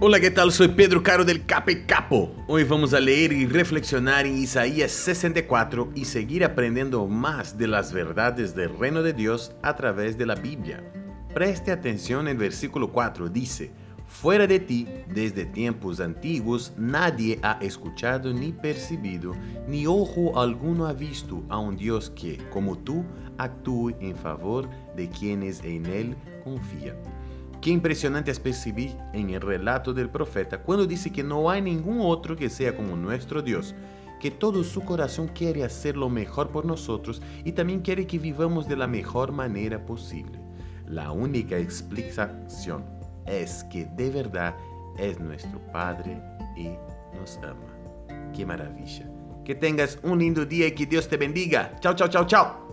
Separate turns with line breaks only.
Hola, ¿qué tal? Soy Pedro Caro del Cape Capo. Hoy vamos a leer y reflexionar en Isaías 64 y seguir aprendiendo más de las verdades del reino de Dios a través de la Biblia. Preste atención, el versículo 4 dice, Fuera de ti, desde tiempos antiguos, nadie ha escuchado ni percibido, ni ojo alguno ha visto a un Dios que, como tú, actúe en favor de quienes en Él confían. Qué impresionante es percibir en el relato del profeta cuando dice que no hay ningún otro que sea como nuestro Dios, que todo su corazón quiere hacer lo mejor por nosotros y también quiere que vivamos de la mejor manera posible. La única explicación es que de verdad es nuestro Padre y nos ama. Qué maravilla. Que tengas un lindo día y que Dios te bendiga. Chao, chao, chao, chao.